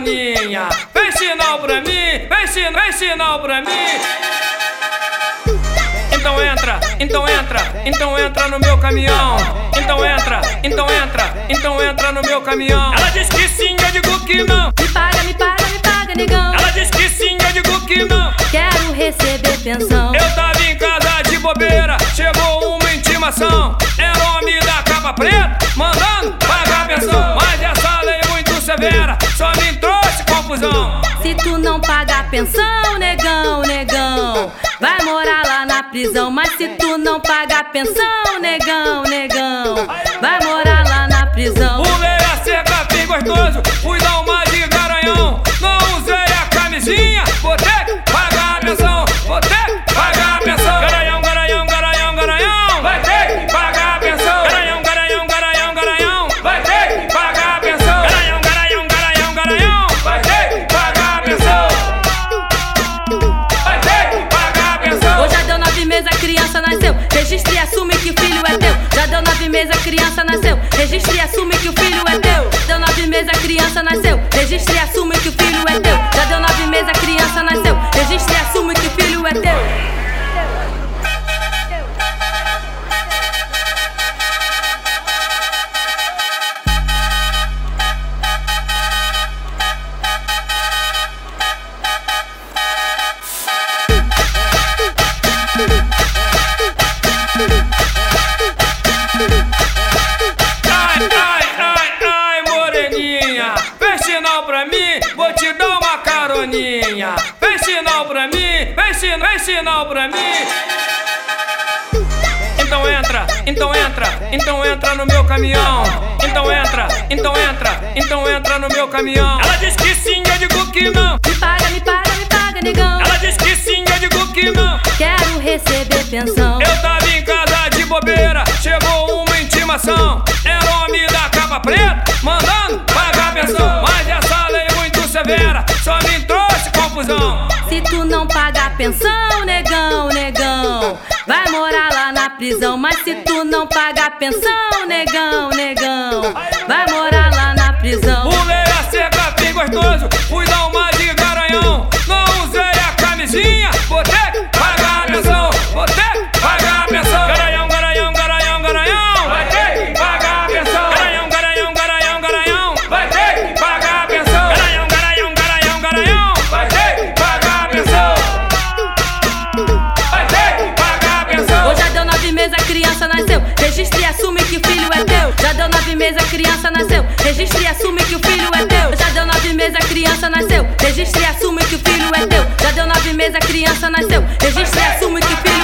Bruninha. Vem sinal pra mim, vem, sin vem sinal pra mim. Então entra, então entra, então entra no meu caminhão. Então entra, então entra, então entra no meu caminhão. Ela diz que sim, eu digo que não. Me paga, me paga, me paga, negão. Ela diz que sim, eu digo que não. Quero receber pensão. Eu tava em casa de bobeira, chegou uma intimação. É homem da capa preta, mandando pagar pensão. Mas essa lei é muito severa confusão. Se tu não pagar pensão, negão, negão, vai morar lá na prisão. Mas se tu não pagar pensão, negão, negão, vai morar lá na prisão. Pulei a cerca bem gostoso, fui dar uma nove meses, a criança nasceu. Registre e assume que o filho é teu. Deu nove meses, a criança nasceu. Registre e assume que o filho é teu. Já deu nove meses, a criança nasceu. Registre e assume que pra mim, vem sinal, vem sinal pra mim. Então entra, então entra, então entra no meu caminhão. Então entra, então entra, então entra no meu caminhão. Ela diz que sim, eu digo que não. Me paga, me paga, me paga, negão. Ela diz que sim, eu digo que não. Quero receber pensão. Eu tava em casa de bobeira, chegou uma intimação. Era homem da capa preta, mandando pagar pensão. Mas essa lei é muito severa, só me trouxe confusão. Se tu não pagar pensão, negão, negão, vai morar lá na prisão. Mas se tu não pagar pensão, negão, negão, vai Registre e assume que o filho é teu. Já deu nove meses, a criança nasceu. Registre e assume que o filho é teu. Já deu nove meses, a criança nasceu. Registre e assume que o filho é teu. Já deu nove meses, a criança nasceu. Registre e assume que o filho